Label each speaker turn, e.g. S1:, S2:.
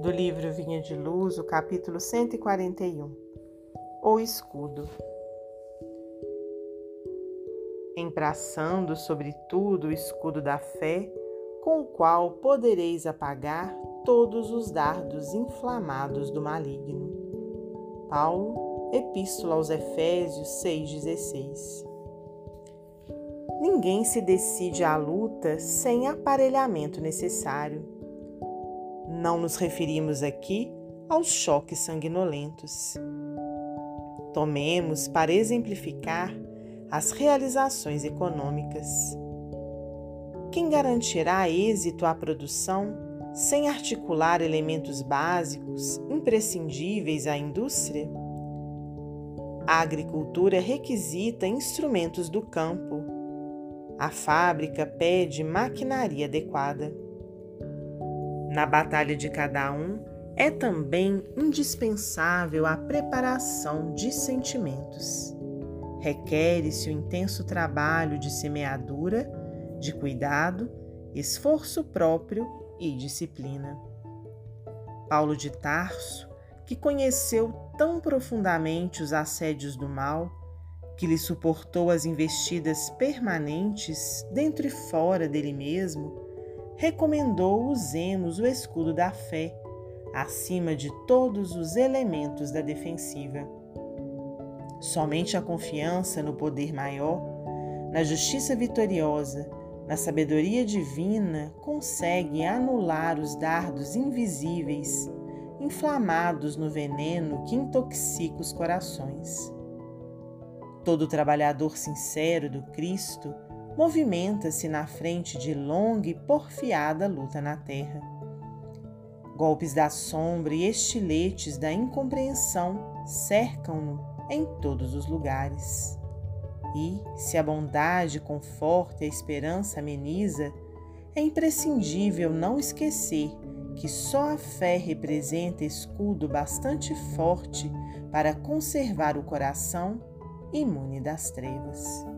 S1: do livro Vinha de Luz, o capítulo 141 O Escudo. Embraçando, sobretudo, o escudo da fé, com o qual podereis apagar todos os dardos inflamados do maligno. Paulo, Epístola aos Efésios 6,16 Ninguém se decide à luta sem aparelhamento necessário. Não nos referimos aqui aos choques sanguinolentos. Tomemos para exemplificar as realizações econômicas. Quem garantirá êxito à produção sem articular elementos básicos imprescindíveis à indústria? A agricultura requisita instrumentos do campo. A fábrica pede maquinaria adequada. Na batalha de cada um, é também indispensável a preparação de sentimentos. Requer-se o intenso trabalho de semeadura, de cuidado, esforço próprio e disciplina. Paulo de Tarso, que conheceu tão profundamente os assédios do mal, que lhe suportou as investidas permanentes dentro e fora dele mesmo, recomendou usemos o escudo da fé acima de todos os elementos da defensiva. Somente a confiança no poder maior, na justiça vitoriosa, na sabedoria divina consegue anular os dardos invisíveis inflamados no veneno que intoxica os corações. Todo trabalhador sincero do Cristo movimenta-se na frente de longa e porfiada luta na terra. Golpes da sombra e estiletes da incompreensão cercam-no em todos os lugares. E, se a bondade conforta e a esperança ameniza, é imprescindível não esquecer que só a fé representa escudo bastante forte para conservar o coração imune das trevas.